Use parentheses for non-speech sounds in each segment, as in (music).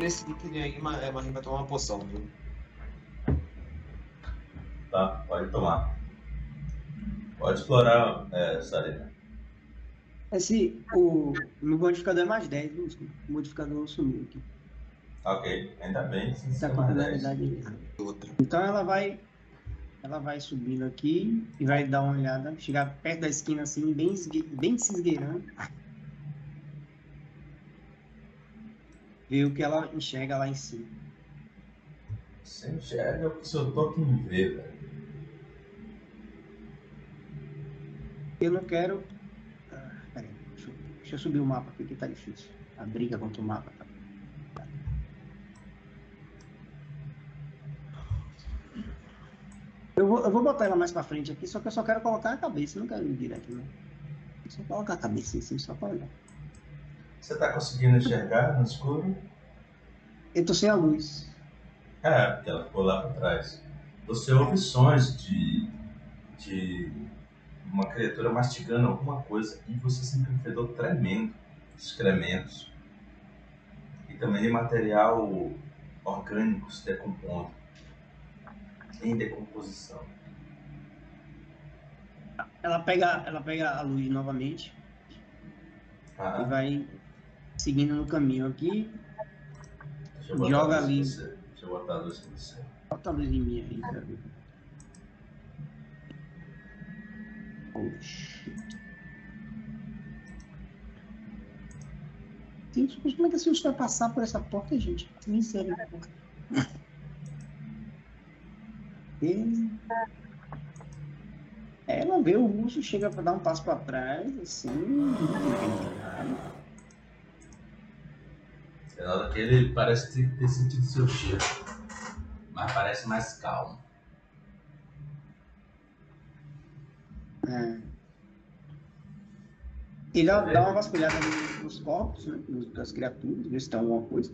nesse item aí, mas a gente vai tomar uma poção, viu? Tá, pode tomar. Pode explorar, é, Sarina. Esse, o meu modificador é mais 10, viu? o modificador sumiu aqui. Ok, ainda bem. Se Tá você com a mais 10. realidade Outra. Então ela vai. Ela vai subindo aqui e vai dar uma olhada, chegar perto da esquina assim, bem, bem se esgueirando. Ver o que ela enxerga lá em cima. Você enxerga o que seu token vê, velho. Eu não quero. Ah, peraí, deixa eu, deixa eu subir o mapa aqui que tá difícil. A briga contra o mapa. Tá. Eu vou, eu vou botar ela mais pra frente aqui, só que eu só quero colocar a cabeça, não quero ir direto, não. Só colocar a cabeça em cima, só pra olhar. Você tá conseguindo enxergar no escuro? Eu tô sem a luz. É, porque ela ficou lá pra trás. Você ouve sons de, de uma criatura mastigando alguma coisa e você sente um fedor tremendo, excrementos. E também material orgânico se decompondo. Em decomposição. Ela pega, ela pega a luz novamente e Ah, vai seguindo no caminho aqui. Joga a ali. Deixa eu botar a luz em você. Bota a luz em mim aí. Gente, mas como é que esse urso vai passar por essa porta, gente? Misericórdia. E- Ela vê o urso, chega pra dar um passo pra trás, assim. Não tem nada. Você nota que ele parece ter, sentido seu cheiro. Mas parece mais calmo. É. Ele dá dá uma vasculhada no- nos corpos, né, das criaturas, ver se tem alguma coisa.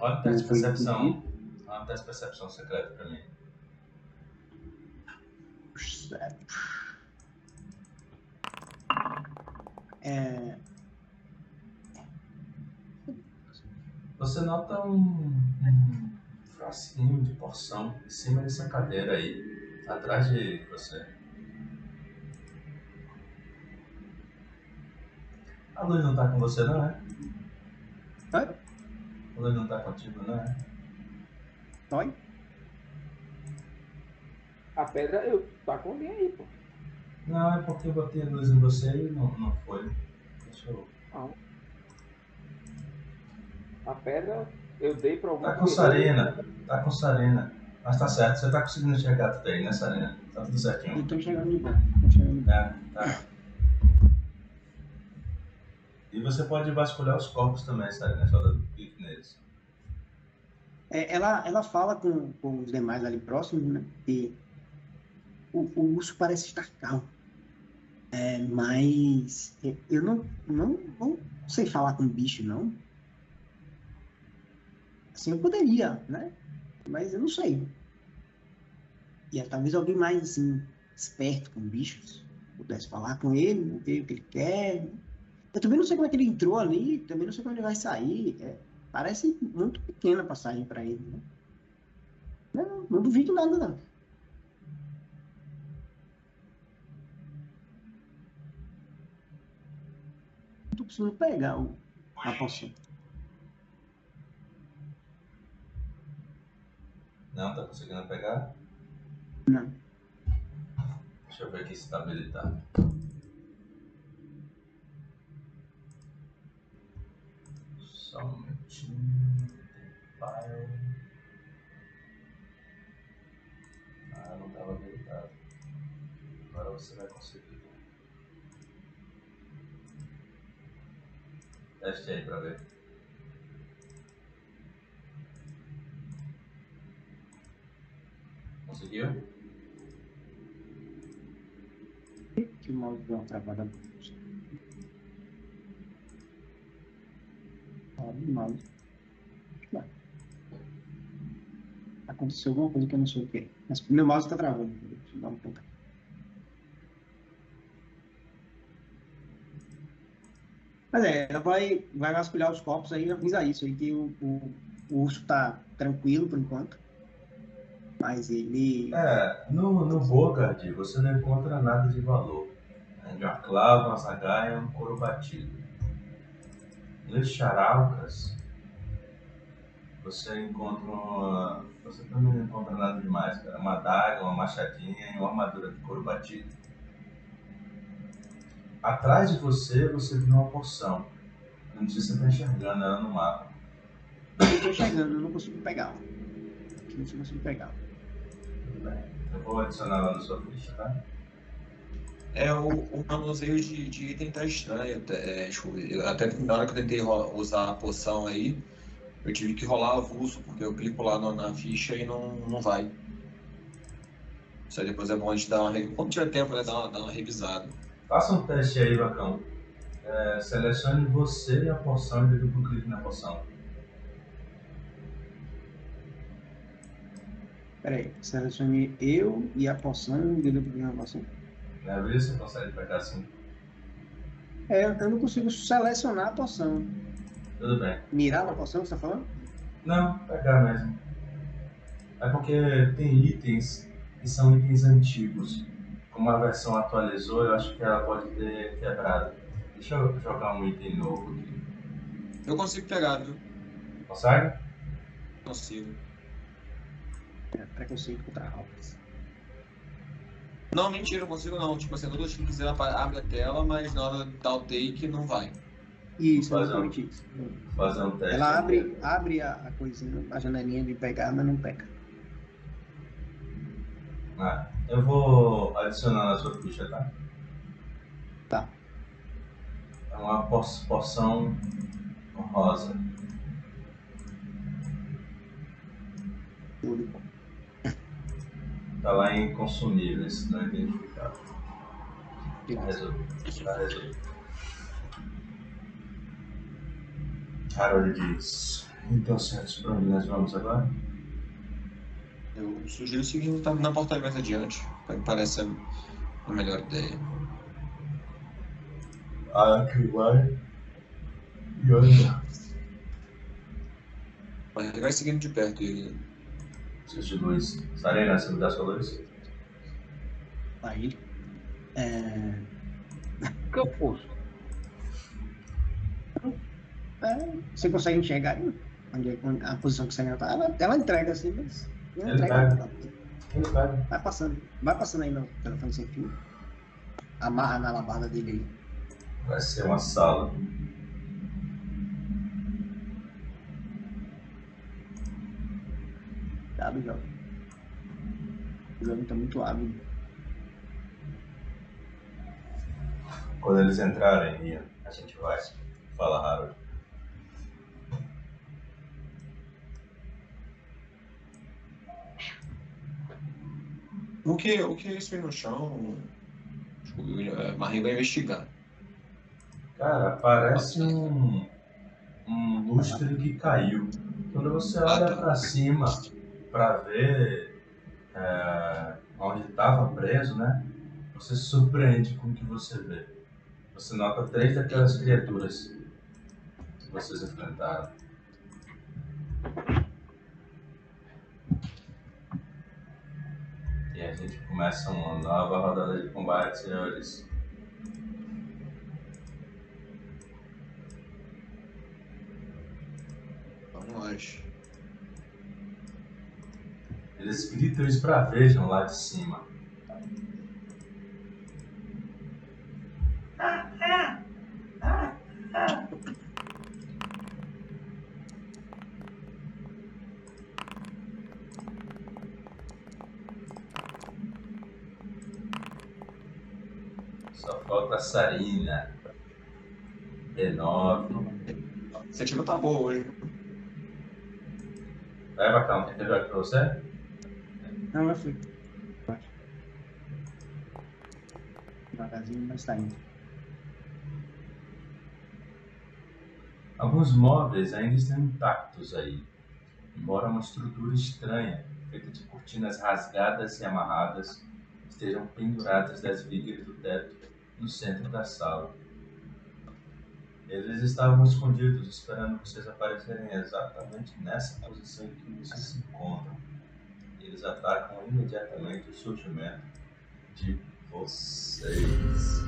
Olha o teste de percepção. Olha o teste de percepção secreto pra mim. É, Você nota um, um frasquinho de porção em cima dessa cadeira aí, atrás de você. A luz não tá com você, não é? Oi? A luz não tá contigo, não é? Oi? A pedra, eu tá com alguém aí, pô. Não, é porque eu botei a luz em você e não, não foi. Deixa eu. A pedra, eu dei pra algum Tá com Sarina, tá com Sarina. Mas tá certo, você tá conseguindo enxergar tudo aí, né, Sarina? Tá tudo certinho. Eu tô chegando de boa. É, tá. E você pode vasculhar os corpos também, Sarina, só dando clique neles. É, ela, ela fala com, com os demais ali próximos, né? Que o, o urso parece estar calmo. É, mas é, eu não, não, não sei falar com bicho, não. Assim, eu poderia, né? Mas eu não sei. E é, talvez alguém mais, assim, esperto com bichos pudesse falar com ele, ver o que ele quer. Eu também não sei como é que ele entrou ali, também não sei como ele vai sair. É, parece muito pequena a passagem para ele, né? Não, não duvido nada, não. Tô precisando pegar o, a poção. Não, tá conseguindo pegar? Não. Deixa eu ver aqui se tá habilitado. Só um momentinho. File. Ah, não tava habilitado. Agora você vai conseguir. Teste aí pra ver. Conseguiu? Que mouse deu uma travada. Abre o mouse. Aconteceu alguma coisa que eu não sei o que. Mas meu mouse tá travando. Deixa eu dar um pouco. Mas é, ela vai, vai vasculhar os corpos aí e avisa isso aí, que o, o, o urso tá tranquilo por enquanto. Mas ele. É, no, no Bogard você não encontra nada de valor. De uma clava, uma zagaia, um couro batido. Nos charalcas, você encontra uma. Você também não encontra nada demais, cara. Uma adaga, uma machadinha e uma armadura de couro batido. Atrás de você, você viu uma poção. Não sei se você está enxergando ela no mapa. Eu tô chegando, eu não consigo pegá-la. Não consigo pegá-la. Bem. Eu vou adicionar ela na sua ficha, tá? É, o, o manuseio de, de item tá estranho. Até, é, tipo, até na hora que eu tentei usar a poção aí, eu tive que rolar avulso, porque eu clico lá no- na ficha e não, não vai. Isso aí depois é bom a gente dar uma. re- Quando tiver tempo, né? Dar uma, dar uma revisada. Faça um teste aí, Vacão. É, selecione você e a poção e dê duplo clique na poção. Peraí, selecione eu e a poção e deu pra a poção. Né? Vê se você consegue pegar assim. É, eu não consigo selecionar a poção. Tudo bem. Mirar na poção, você tá falando? Não, pegar mesmo. É porque tem itens que são itens antigos. Como a versão atualizou, eu acho que ela pode ter quebrado. Deixa eu jogar um item novo aqui. Eu consigo pegar, viu? Consegue? Consigo. É, preconceito contra altas. Não, mentira, não consigo não. Tipo assim, todos os cliques abre a tela, mas na hora de dar o take não vai. Isso, Fazer um- exatamente isso. Fazer um teste. Ela abre, abre a, a coisinha, a janelinha de pegar, mas não pega. Ah, eu vou adicionar na sua ficha, tá? Tá. É uma po- poção rosa. Tudo. Tá lá em consumíveis, não identificado. Tá resolvido. Tá resolvido. Harold diz. Então, certo, pra onde nós vamos agora? Eu sugiro seguir na, na portaria mais adiante. Me parece a, a melhor ideia. Ah, que vai. E olha. Mas ele vai seguindo de perto ele. De luz. Sarena, você me dá sua luz? Aí. É, (laughs) que eu posso? é, você consegue enxergar aí? Onde, é- a posição que você está? Ela, ela entrega assim, mas. Não Ele entrega. pega. Ele pega. Vai passando. Vai passando aí no telefone sem fio. Amarra na labarda dele aí. Vai ser uma sala. Cuidado, jogo. O jogo tá muito hábil. Quando eles entrarem, Ian, a gente vai. Fala, Harold. O que, o que é isso aí no chão? Tipo, é, Marinho vai investigar. Cara, parece um, um lustre que caiu. Quando você olha pra cima pra ver é, onde estava preso, né? Você se surpreende com o que você vê. Você nota três daquelas criaturas que vocês enfrentaram. E a gente começa uma nova rodada de combate, senhores. Vamos nós. Eles gritam e esbravejam lá de cima. Só falta a Sarina. B9. Esse tiro tá boa hoje. Vai, Bacão, quer que jogue pra você? Não, já fui. Devagarzinho, mas tá indo. Alguns móveis ainda estão intactos aí, embora uma estrutura estranha, feita de cortinas rasgadas e amarradas, estejam penduradas das vigas do teto no centro da sala. Eles estavam escondidos, esperando vocês aparecerem exatamente nessa posição em que vocês se encontram. Eles atacam imediatamente o surgimento de vocês.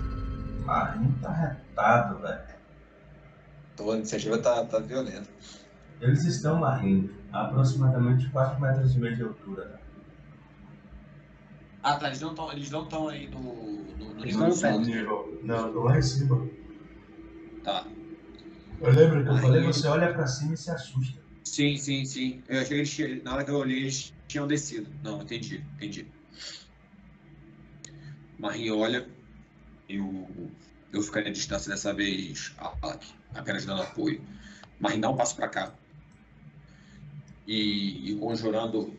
Marinho tá retado, velho. Então a iniciativa tá, tá violenta. Eles estão lá rindo, a aproximadamente 4 metros e meio de altura. né? Ah, tá. Eles não estão eles não tão aí no, no, no Eles nível estão do nível. Não, tô lá em cima. Tá. Eu lembro que eu Aí- falei, você olha pra cima e se assusta. Sim, sim, sim. Eu achei que eles na hora que eu olhei, eles tinham descido. Não, entendi, entendi. Marinho olha, eu, eu ficaria à distância dessa vez, apenas dando apoio. Marinho dá um passo para cá. E, e conjurando,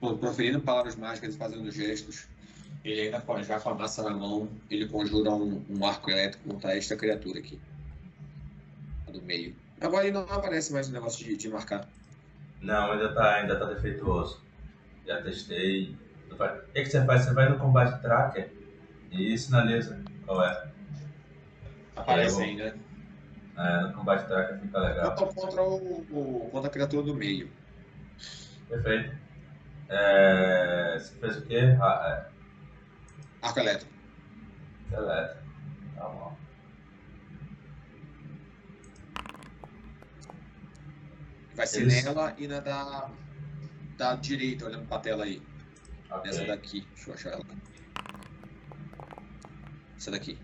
pro- proferindo palavras mágicas e fazendo gestos, ele ainda com- já com a massa na mão, ele conjura um, um arco elétrico contra esta criatura aqui. Do meio. Agora ele não aparece mais no negócio de, de marcar. Não, ainda tá, ainda tá defeituoso. Já testei. O que, que você faz? Você vai no combate tracker e sinaliza qual é. Aparece Eu- ainda. É, no combate tracker fica Eu legal. tô contra, o, o- contra a criatura do meio. Perfeito. É, você fez o quê? Ah, Arco elétrico. é, elétrico. Tá bom. Vai ser Eles- nela e na da, da direita, olhando pra tela aí. Ok. Essa daqui. Deixa eu achar ela. Essa daqui.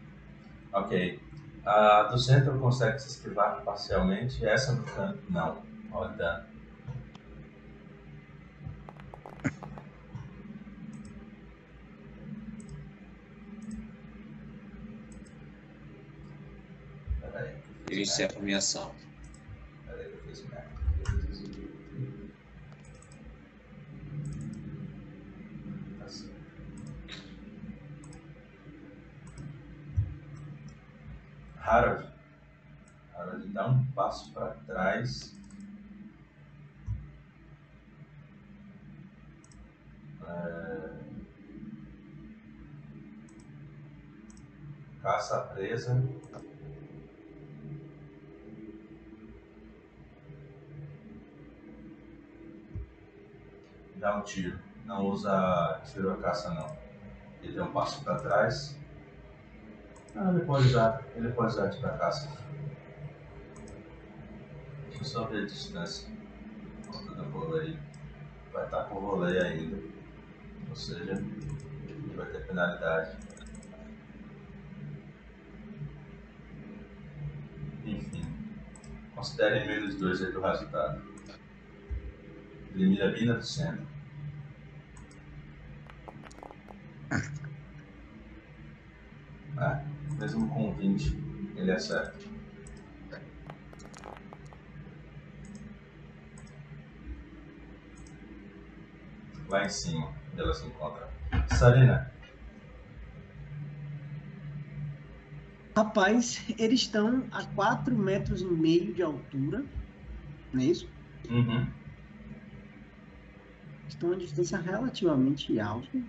Ok. A do centro consegue se esquivar parcialmente. Essa do canto, não. Olha o dano. Peraí. Eu encerro minha ação. merda. Peraí que eu fiz merda. Tá certo. Harold. Harold dá um passo para trás. É... Caça a presa. Dá um tiro. Não usa tiro a caça não. Ele deu um passo para trás. Ah, ele pode usar. Ele pode usar tiro a caça. Deixa eu só ver a distância. Conta do voleio. Vai estar com o voleio ainda. Ou seja, ele vai ter penalidade. Considerem menos dois aí do resultado. Ele mira bem no centro. Ah, mesmo com 20, ele acerta. Lá em cima, onde ela se encontra. Sarina, Rapaz, eles estão a 4 metros e meio de altura, não é isso? uhum. Estão a distância relativamente alta.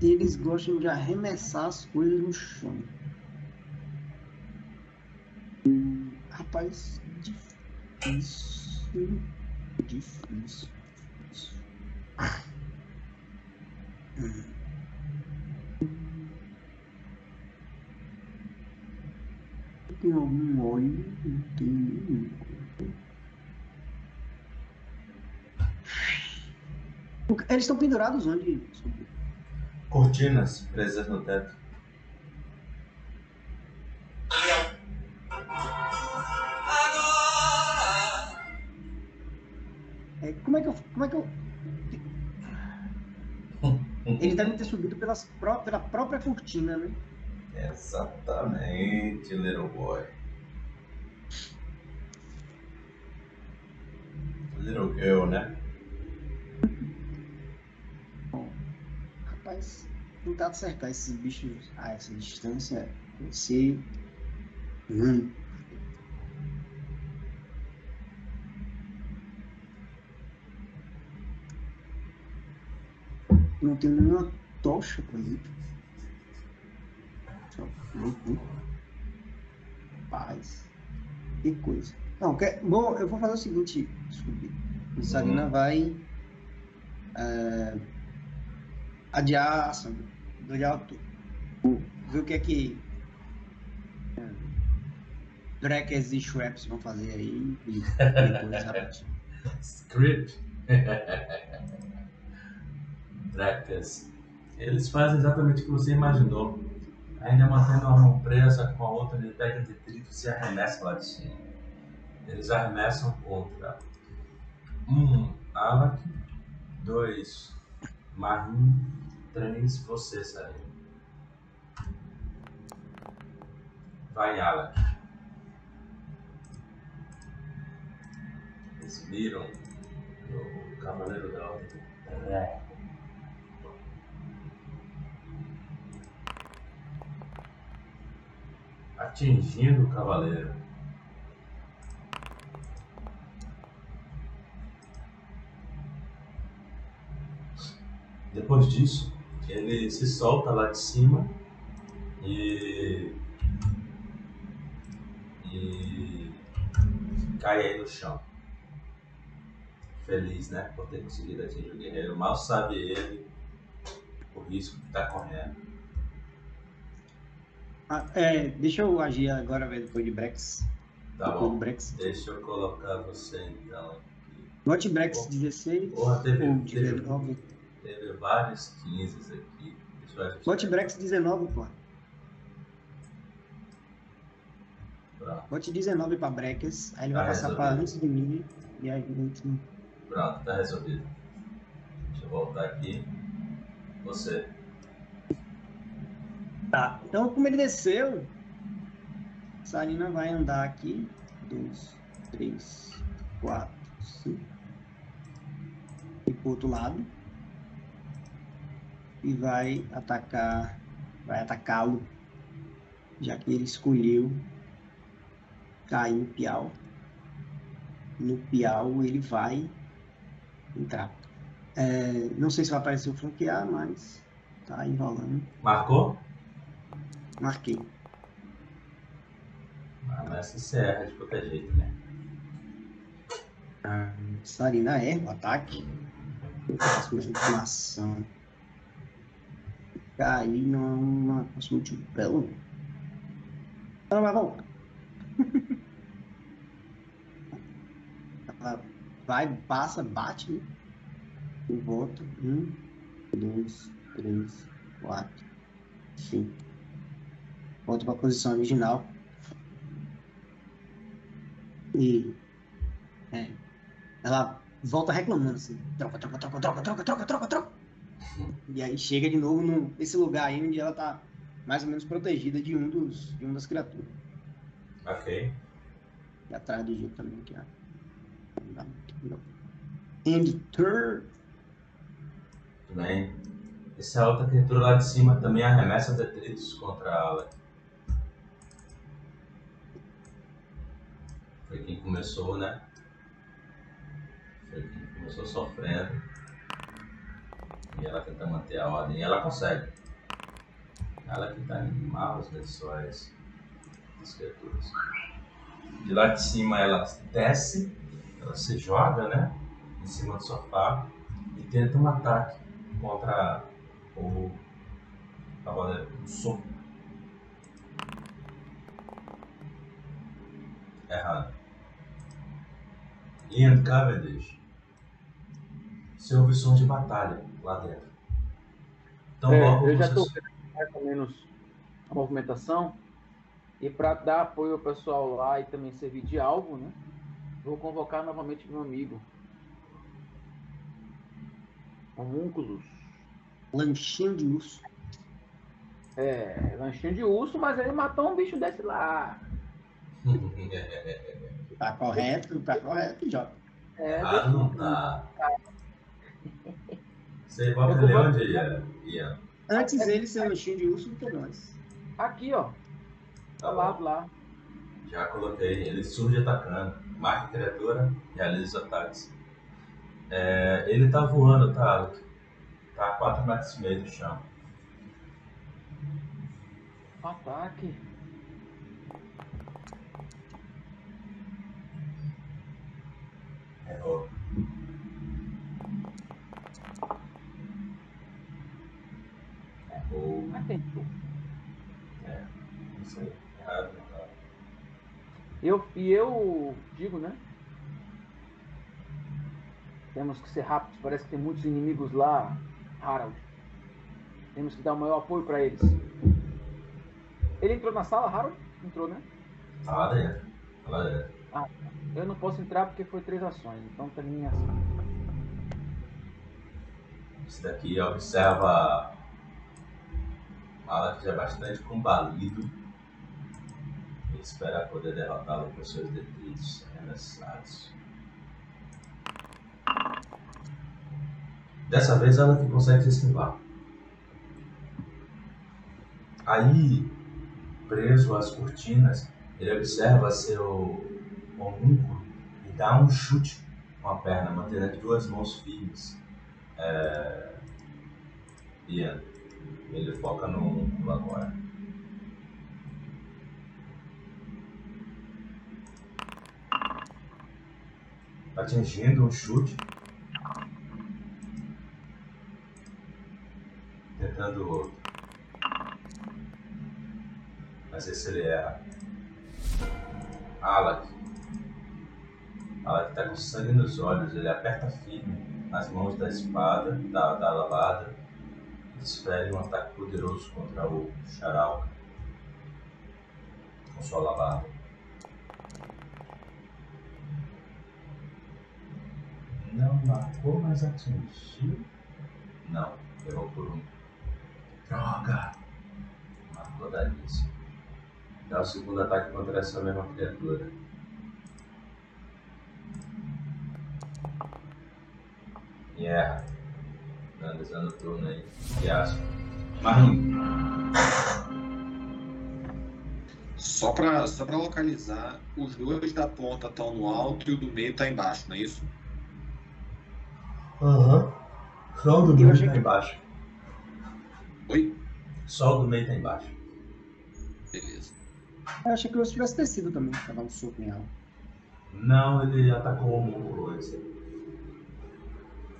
E eles gostam de arremessar as coisas no chão. Rapaz, difícil. Difícil. difícil. Hum. Tem algum óleo? Não tem nenhum. Eles estão pendurados onde? cortinas presas no teto. É, como é que eu. Como é que eu. (laughs) Eles devem ter subido pelas pró- pela própria cortina, né? Exatamente, little boy. Little girl, né? Rapaz, tentar acertar esses bichos a essa distância vai ser. Não tenho nenhuma tocha pra ir. Só- hum, hum. Rapaz, que coisa. Não, quer, bom, eu vou fazer o seguinte, desculpe. A Sarina Uhum. vai é, adiar a ação. Adiar turno. Ver o que é que é, e Shreps vão fazer aí e depois. Script. (laughs) Drecas. Eles fazem exatamente o que você imaginou. Ainda mantendo uma mão presa com a outra, ele pega detritos e arremessa lá de cima. Eles arremessam contra um Alak, dois Marim, três você, Sarim. Vai, Alak. Eles viram o Cavaleiro da Ordem. É. Atingindo o Cavaleiro. Depois disso, ele se solta lá de cima e. e. cai aí no chão feliz, né, por ter conseguido atingir o guerreiro. Mal sabe ele o risco que está correndo. Ah, é, deixa eu agir agora, velho, depois de Brex. Tá Depois bom. Brex. Deixa eu colocar você então aqui. Note Brex 16 Porra, teve, ou teve, 19. teve vários 15 aqui. Deixa eu ajustar. Bote Brex 19, pô. Pronto, Bote 19 pra Brex, aí ele vai Tá passar resolvido. pra antes de mim. E aí gente. pronto, tá resolvido. Deixa eu voltar aqui. Você. Tá. Então, como ele desceu, Sarina vai andar aqui. 2, 3, 4, 5. E pro outro lado. E vai atacar. Vai atacá-lo. Já que ele escolheu cair no piau. No piau ele vai entrar. É, não sei se vai aparecer o flanquear, mas tá enrolando. Marcou? Marquei. Ah, mas você erra de qualquer jeito, né? Sarina é o ataque. Faço uma informação. Não não posso muito belo. Ela vai voltar. Ela vai, passa, bate, né? E volta. Um, dois, três, quatro, cinco. Volta para a posição original. E é, ela volta reclamando assim, troca, troca, troca, troca, troca, troca, troca, troca. E aí chega de novo no- nesse lugar aí onde ela tá mais ou menos protegida de um dos de uma das criaturas. Ok. E atrás do jeito também que é. And third. Tudo bem. Essa outra criatura lá de cima também arremessa detritos contra a. quem começou, né? Foi quem começou sofrendo. E ela tenta manter a ordem. E ela consegue. Ela que tá animal as missões das criaturas. De lá de cima ela desce, ela se joga, né? Em cima do sofá e tenta um ataque contra o cavaleiro. Um soco. Errado. Ian Cavendish. Você ouve som de batalha lá dentro. Então É, logo eu já você... estou vendo mais ou menos a movimentação. E para dar apoio ao pessoal lá e também servir de alvo, né? Vou convocar novamente meu amigo. Homúnculos. Lanchinho de urso. É, lanchinho de urso, mas ele matou um bicho desse lá. (laughs) (laughs) Tá correto, tá correto, Jota. É, Ah, não tá. Você vai Eu aprender vou- onde, Ian? Antes ele ser lanchinho de urso do que nós. aqui, ó. Tá Tá lá, lá. Já coloquei. Ele surge atacando. Marca a criatura, realiza os ataques. É, ele tá voando, tá, Alec? Tá a 4 metros e meio do chão. Ataque. Errou. Errou. Mas tentou. Isso aí. Errado. Eu, e eu digo, né? Temos que ser rápidos. Parece que tem muitos inimigos lá, Harold. Temos que dar o maior apoio para eles. Ele entrou na sala, Harold? Entrou, né? Tá lá dentro. Tá dentro. Eu não posso entrar porque foi três ações. Então minha ação. Esse daqui observa Malak já é bastante combalido. Ele espera poder derrotá-lo com seus detritos arremessados. Dessa vez ela que consegue se esquivar. Aí, preso às cortinas, ele observa seu homúnculo e dá um chute com a perna, mantendo as duas mãos firmes. É... Ian, ele foca no homúnculo agora. Atingindo um chute. Tentando outro. Mas esse ele erra. Alak. Alak tá com sangue nos olhos. Ele aperta firme as mãos da espada, da, da lavada. E desfere um ataque poderoso contra o Charal. Com sua lavada. Não marcou, mas atingiu. Não, errou por um. Droga! Matou Danice. Dá o segundo ataque contra essa mesma criatura. E erra. Finalizando o turno aí. Fiasco. Marinho. Só pra, só pra localizar, os dois da ponta estão no alto e o do meio tá embaixo, não é isso? Aham. Só o do meio achei tá que- embaixo. Oi? Só o do meio tá embaixo. Beleza. Eu achei que eu tivesse descido também pra dar um soco em ela. Não, ele atacou o homúnculo antes.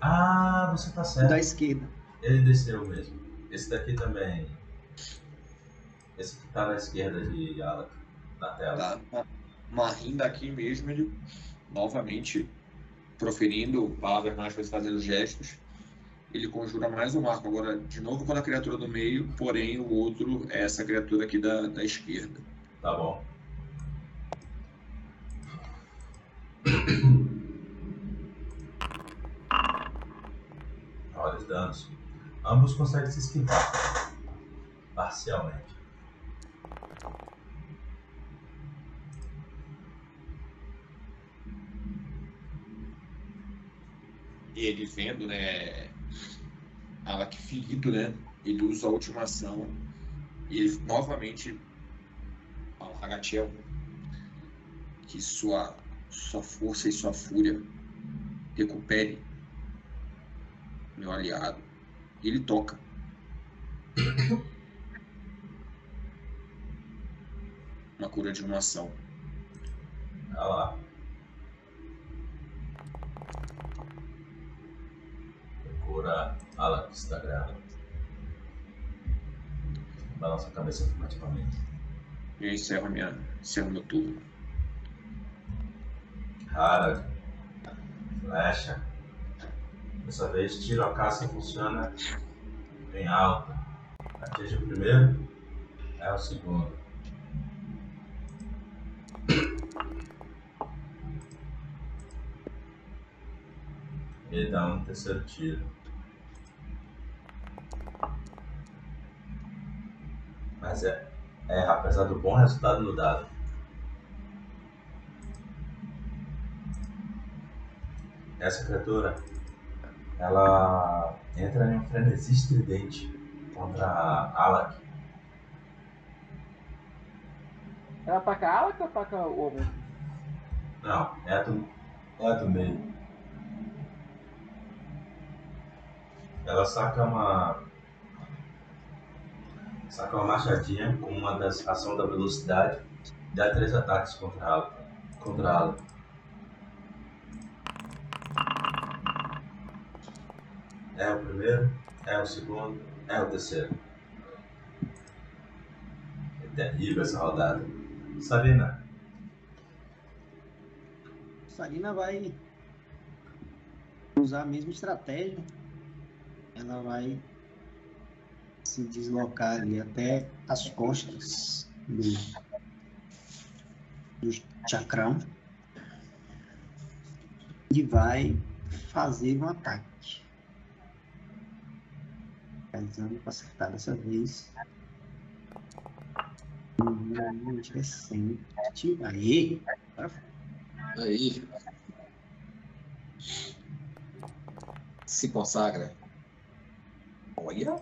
Ah, você tá certo. da esquerda. Ele desceu mesmo. Esse daqui também. Esse que tá na esquerda de Alak, na tela. Tá. Marim daqui mesmo, ele novamente proferindo palavras mágicas, fazendo gestos. Ele conjura mais um arco agora, de novo com a criatura do meio, porém o outro é essa criatura aqui da, da esquerda. Tá bom. Danos. Ambos conseguem se esquivar. Parcialmente. E ele vendo, né, Alak ferido, né, ele usa a última ação e ele novamente fala a Gatiel que sua, sua força e sua fúria recupere meu aliado. E ele toca. Uma cura de uma ação. Olha lá. Procura Alex da grava. Balança a cabeça afirmativamente. E eu encerro, minha, encerro meu turno. Cara, flecha. Dessa vez tiro a caça funciona bem alta. Atinge o primeiro, é o segundo. Ele dá um terceiro tiro. Mas é, é apesar do bom resultado no dado. Essa criatura, ela entra em um frenesi estridente contra Alak. Ela ataca a ala ou ataca o homem? Não, é a do, é a do meio. Ela saca uma. Saca uma machadinha com uma das ação da velocidade. Dá três ataques contra ela. Contra ela. É o primeiro, é o segundo, é o terceiro. É terrível essa rodada. Sarina, Sarina vai usar a mesma estratégia. Ela vai se deslocar ali até as costas do, do chacrão e vai fazer um ataque. Realizando para acertar dessa vez. Hum, interessante. Aí, agora foi. Aí. Se consagra. Olha.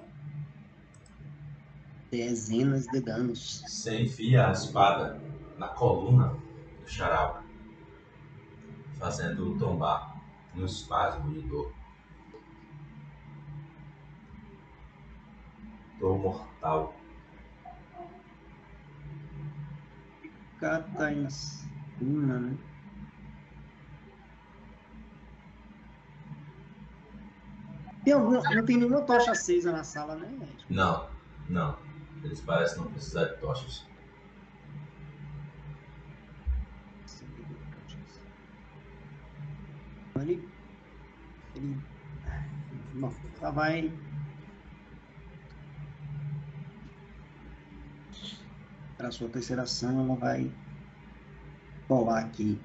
dezenas de danos. você enfia a espada na coluna do Xarau, fazendo-o tombar num espasmo de dor. Dor mortal. Tá em cima, né? Tem alguma, não tem nenhuma tocha acesa na sala, né? Não, não. Eles parecem não precisar de tochas. Ele, ele, bom, ela vai para a sua terceira ação, ela vai colar aqui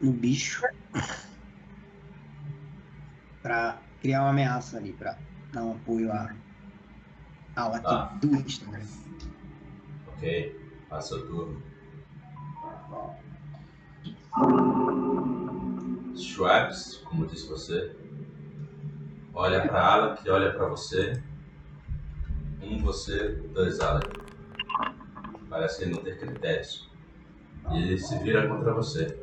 no bicho para criar uma ameaça ali, para dar um apoio à ala que Tá. doente também. Ok? Passa o turno. Schweppes, como disse você, olha para ala que olha para você. Um você, dois ala. Parece ele não ter critérios. E ele se vira contra você.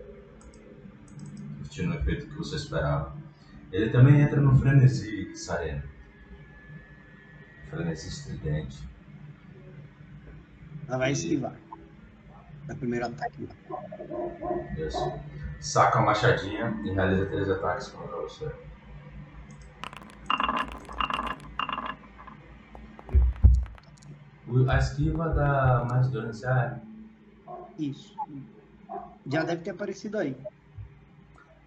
Curtindo o efeito que você esperava. Ele também entra no frenesi Sarena. Frenesi estridente. Ela vai esquivar. No primeiro ataque. Isso. Saca a machadinha e realiza três ataques contra você. A esquiva dano nesse área. Isso. Já deve ter aparecido aí.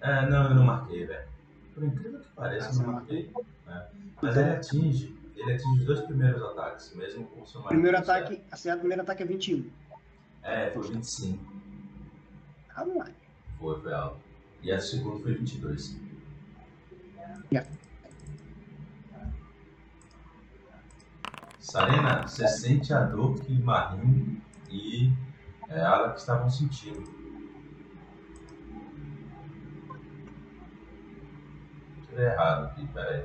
É, não, eu não marquei, velho. Por incrível que pareça, Ah, eu não marquei. É. Mas Então- ele atinge. Ele atinge os dois primeiros ataques, mesmo com o seu Primeiro certo. ataque, assim, o primeiro ataque é 21. É, foi 25. Ah, não é. Foi, foi alto. E a segunda foi 22. Yeah. Sarena, você sente a dor que Marim e é, Alex estavam sentindo. Tudo errado aqui, peraí.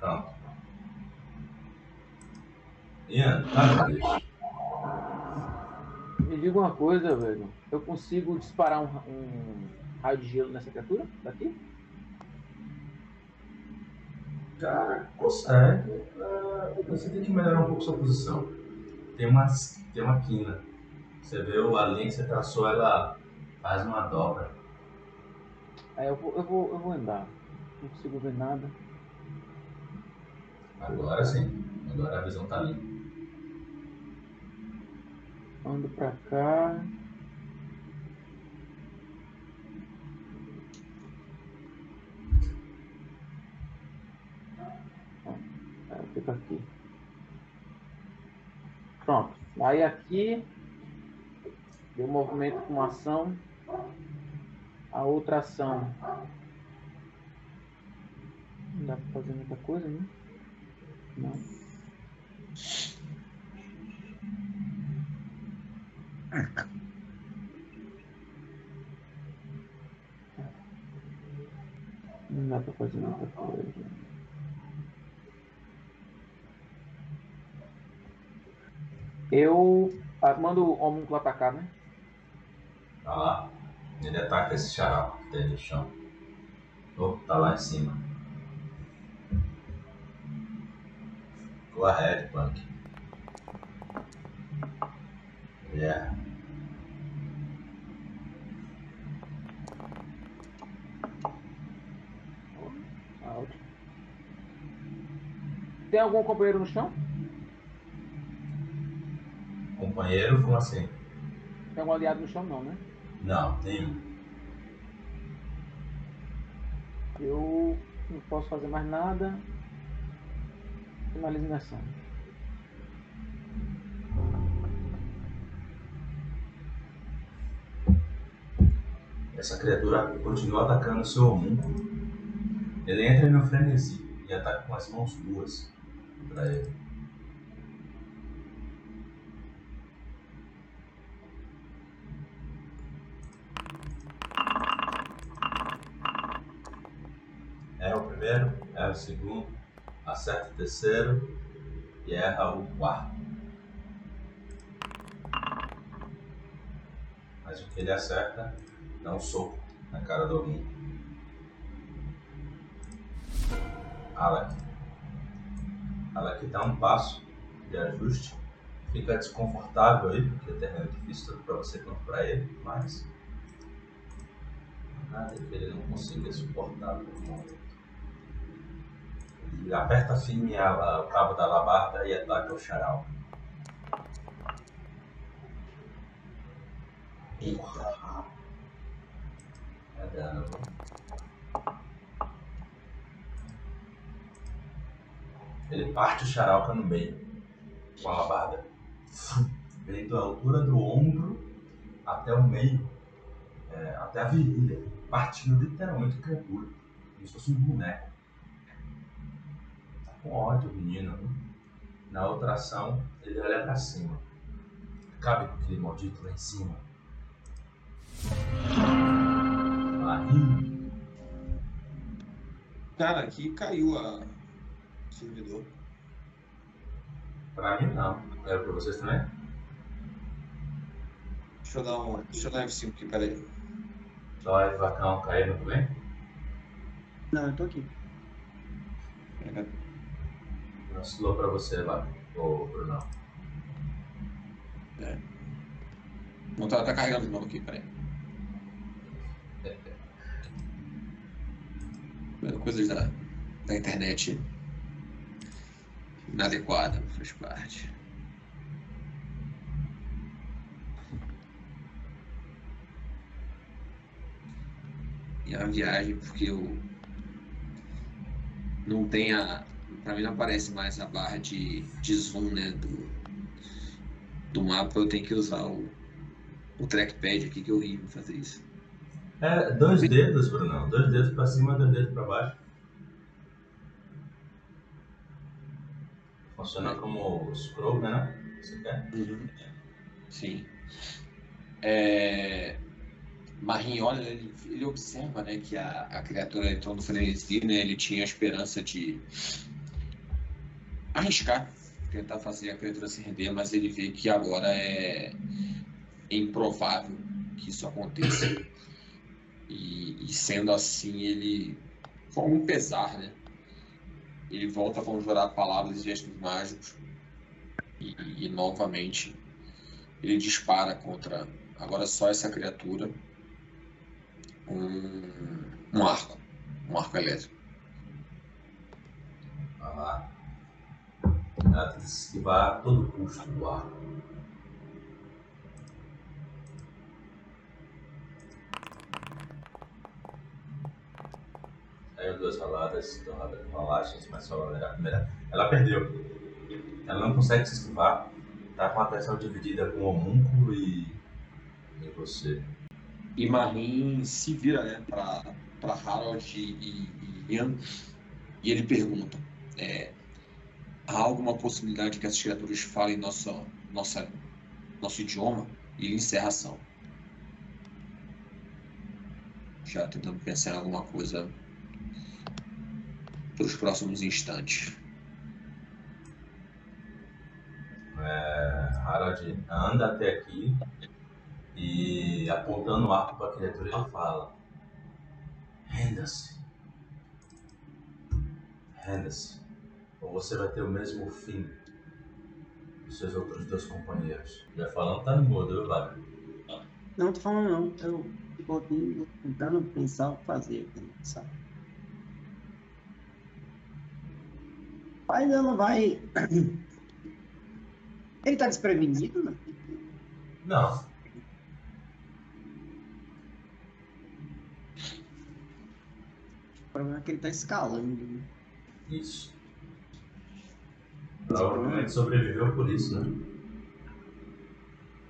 Pronto. Ian, tá, Deus. Me diga uma coisa, velho. Eu consigo disparar um, um raio de gelo nessa criatura? Daqui? Cara, consegue. É, você tem que melhorar um pouco sua posição. Tem uma, tem uma quina. Você vê a linha que você traçou, ela faz uma dobra. Aí eu vou, eu vou, eu vou andar. Não consigo ver nada. Agora sim. Agora a visão tá limpa. Ando pra cá. Fica aqui. Pronto. Aí aqui deu movimento com ação. A outra ação. Não dá pra fazer muita coisa, né? Não. Não dá pra fazer muita coisa. Eu ah, mando o homúnculo atacar, né? Tá lá. Ele ataca esse charal que tem no chão. Oh, tá lá em cima. Go ahead, Punk. Yeah. Tem algum companheiro no chão? Companheiro, como assim? Tem algum aliado no chão, não, né? Não, nenhum. Eu não posso fazer mais nada. Finalize minha ação. Essa criatura continua atacando o seu homúnculo. Ele entra em um frenesi e ataca com as mãos duas pra ele. Erra o primeiro, erra o segundo, acerta o terceiro e erra o quarto. Mas o que ele acerta dá um soco na cara do homem. Alec. Alec dá um passo de ajuste. Fica desconfortável aí, porque o terreno é difícil tanto para você quanto para ele, mas nada que ele não consiga suportar por um momento. Aperta firme a- a- o cabo da alabarda e ataca o charal. Porra. É dano? Ele parte o charalca no meio com a alabarda. Vem da altura do ombro até o meio, é, até a virilha, partindo literalmente a criatura, como se fosse um boneco. Com ódio o menino. viu? Na outra ação, ele olha pra cima. Cabe com aquele maldito lá em cima. Aí, Cara, aqui caiu a o servidor. pra mim não. Era pra vocês também? Deixa eu dar um. Deixa eu dar um F5 aqui, peraí. Dói, vacão, caíram também? Não, eu tô aqui. Pera- Vacilou pra você lá, ô Bruno. Não tá, tá carregando de novo aqui, peraí. (laughs) Coisas da, da internet inadequada, faz parte. E a viagem, porque eu não tem a. Pra mim não aparece mais a barra de, de zoom, né? Do, do mapa, eu tenho que usar o, o trackpad aqui, que é horrível fazer isso. É, dois dedos, Bruno. Dois dedos pra cima, dois dedos pra baixo. Funciona como scroll, né? Você quer? Sim. É... Olha, ele, ele observa né, que a, a criatura entrou no frenesi, né? Ele tinha a esperança de arriscar, tentar fazer a criatura se render, mas ele vê que agora é improvável que isso aconteça. E, e sendo assim, ele, com algum pesar, né? Ele volta a conjurar palavras e gestos mágicos e, e novamente ele dispara contra agora só essa criatura um, um arco, um arco elétrico. Lá. Ela tem que esquivar a todo custo do arco. Aí duas roladas, duas roladas, rolagens, mas só a primeira. Ela perdeu. Ela não consegue se esquivar. Tá com a atenção dividida com o homúnculo e. e você. E Marin se vira né, para Harold e, e Ian e ele pergunta: é, há alguma possibilidade que essas criaturas falem nossa, nossa, nosso idioma? E ele encerra a ação. Já tentando pensar em alguma coisa para os próximos instantes. Harold anda até aqui e apontando o arco para a criatura ele fala: Renda-se. Renda-se. Ou você vai ter o mesmo fim dos seus outros dois companheiros. Já falando, tá no mudo, viu, Wagner? Não, tô falando não. Eu fico aqui tentando pensar o que fazer, sabe? Mas ela vai. (clears throat) Ele tá desprevenido, né? Não. O problema é que ele tá escalando. né? Isso. Provavelmente sobreviveu por isso, né?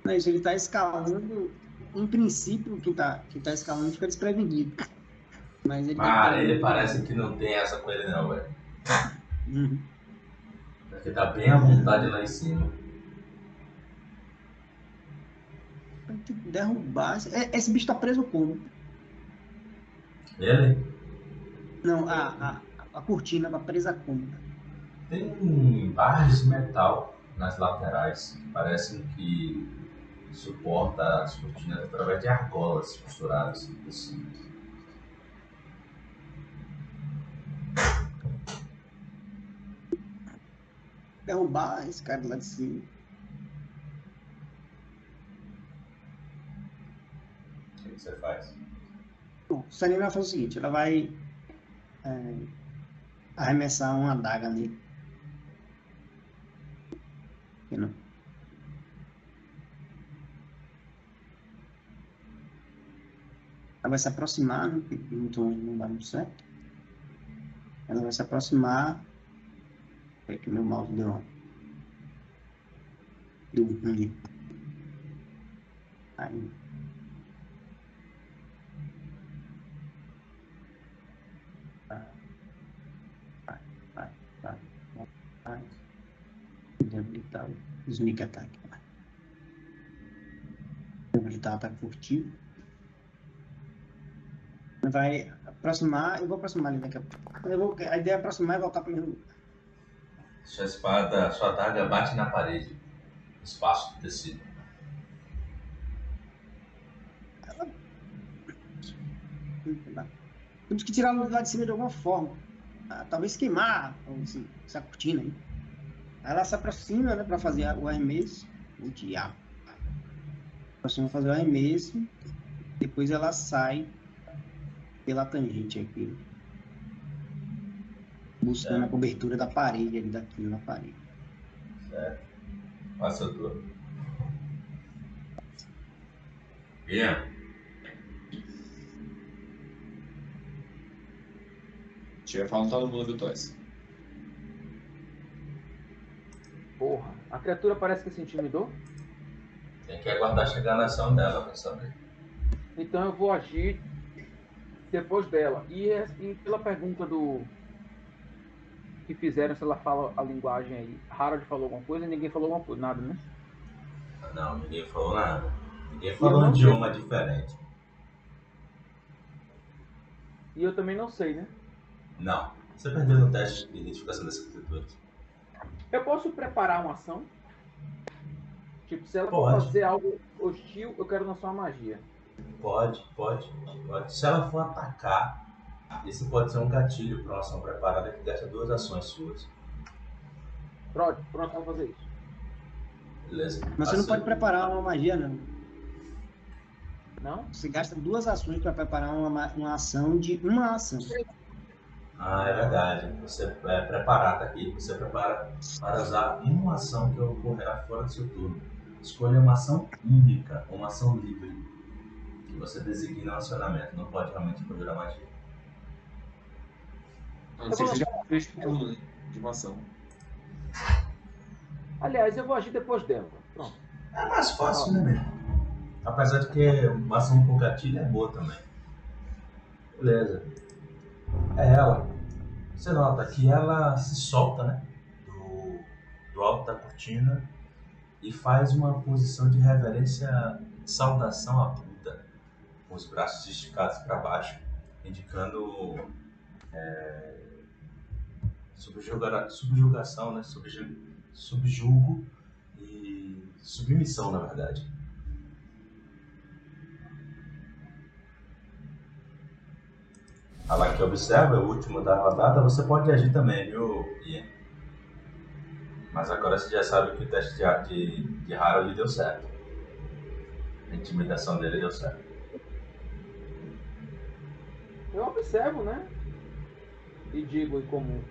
Mas ele tá escalando. Em princípio, quem tá, quem tá escalando fica desprevenido. Mas ele Ah, tá... ele parece que não tem essa com ele não, velho. Uhum. Porque tá bem à vontade lá em cima. Vai ter que derrubar. É, Esse bicho tá preso como? Ele Não, a, a, a cortina tá presa como? Tem barras de metal nas laterais que parecem que suporta as cortinas através de argolas costuradas por cima. Derrubar esse cara lá de cima. O que você faz? Bom, a Sarina vai fazer o seguinte, ela vai é, arremessar uma adaga nele. Não. Ela vai se aproximar, né? muito longe não dá muito certo. Ela vai se aproximar. É que meu mouse deu Deu ali. Aí. Vai. Habilitar o sneak attack. Vai. Habilitar o ataque furtivo. Vai aproximar, eu vou aproximar ali daqui a pouco. Eu vou, a ideia é aproximar e voltar para o mesmo lugar. Sua espada, sua adaga bate na parede. Espaço do tecido. Temos que tirar luz lá de cima de alguma forma. Ah, talvez queimar esse- essa cortina aí. Aí ela se aproxima, né, para fazer o arremesso. O diabo. Aproxima fazer o arremesso. Depois ela sai pela tangente aqui. Buscando a cobertura da parede ali daqui na parede. Certo? Passa o turno. Ian, Chega falando todo mundo, viu, Toys? Porra, a criatura parece que se intimidou. tem que aguardar chegar na ação dela pra saber. Então eu vou agir depois dela. E, é- e pela pergunta do. que fizeram, se ela fala a linguagem aí. Harold falou alguma coisa e ninguém falou alguma coisa, nada, né? Não, ninguém falou nada. Ninguém falou um sei. idioma diferente. E eu também não sei, né? Não. Você perdeu no teste de identificação dessas criaturas. Eu posso preparar uma ação? Tipo, se ela for Pode. fazer algo hostil, eu quero lançar uma magia. Pode, pode, pode. Se ela for atacar, isso pode ser um gatilho para uma ação preparada que gasta duas ações suas. Pronto, pronto, eu vou fazer isso. Beleza? Mas você não Ação- pode preparar uma magia, não. Não? Você gasta duas ações para preparar uma, ma- uma ação de uma ação. Ah, é verdade. Você é preparar, tá aqui. Você prepara para usar uma ação que ocorrerá fora do seu turno. Escolha uma ação única, uma ação livre, que você designa no acionamento. Não pode realmente conjurar magia. A não ser que seja fez turno, né? De uma ação. Aliás, eu vou agir depois dela. Pronto. É mais fácil, né, mesmo? Apesar de que uma ação com gatilho é boa também. Beleza. É ela. Você nota que ela se solta, né? Do, do alto da cortina e faz uma posição de reverência, saudação à Buda, com os braços esticados para baixo, indicando é, subjuga- subjugação, né? Subju, subjugo e submissão, na verdade. A lá que observa, é o último da rodada, você pode agir também, viu, Ian? Mas agora você já sabe que o teste de, de, de Harold deu certo. A intimidação dele deu certo. Eu observo, né? E digo em comum.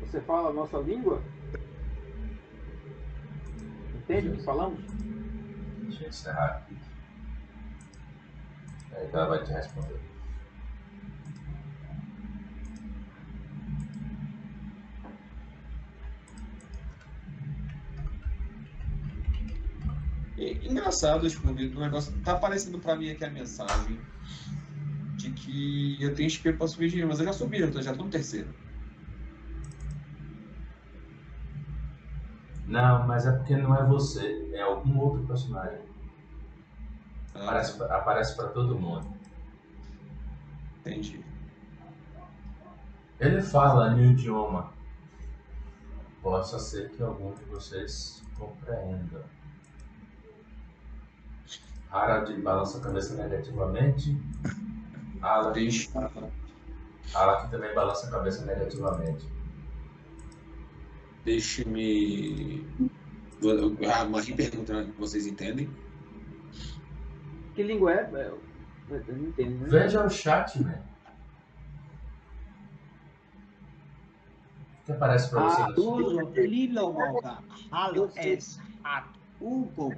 Você fala a nossa língua? Entende o que falamos? Deixa eu encerrar aqui. Aí ela vai te responder. É engraçado, tipo, o negócio tá aparecendo pra mim aqui a mensagem de que eu tenho XP pra subir de nível, mas eu já subi, eu tô- já tô no terceiro. Não, mas é porque não é você, é algum outro personagem. Ah, Aparece, aparece pra todo mundo. entendi. Ele fala em um idioma. Possa ser que algum de vocês compreenda. Harald balança a cabeça negativamente. Ala, Deixa. Ala que também balança a cabeça negativamente. Deixe-me. A Marie pergunta, vocês entendem? Que língua é? É, Eu não entendo, né? Veja o chat, né? O que aparece pra você Ah, no chat? Tudo, Lilo, Moga, Halo, S, Rato, Hugo.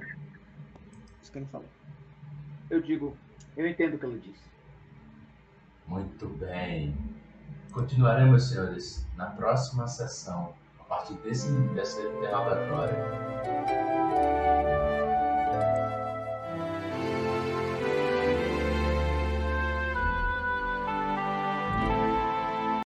Isso que ele falou. Eu digo, eu entendo o que ela disse. Muito bem. Continuaremos, senhores, na próxima sessão, a partir desse, desse interrogatório.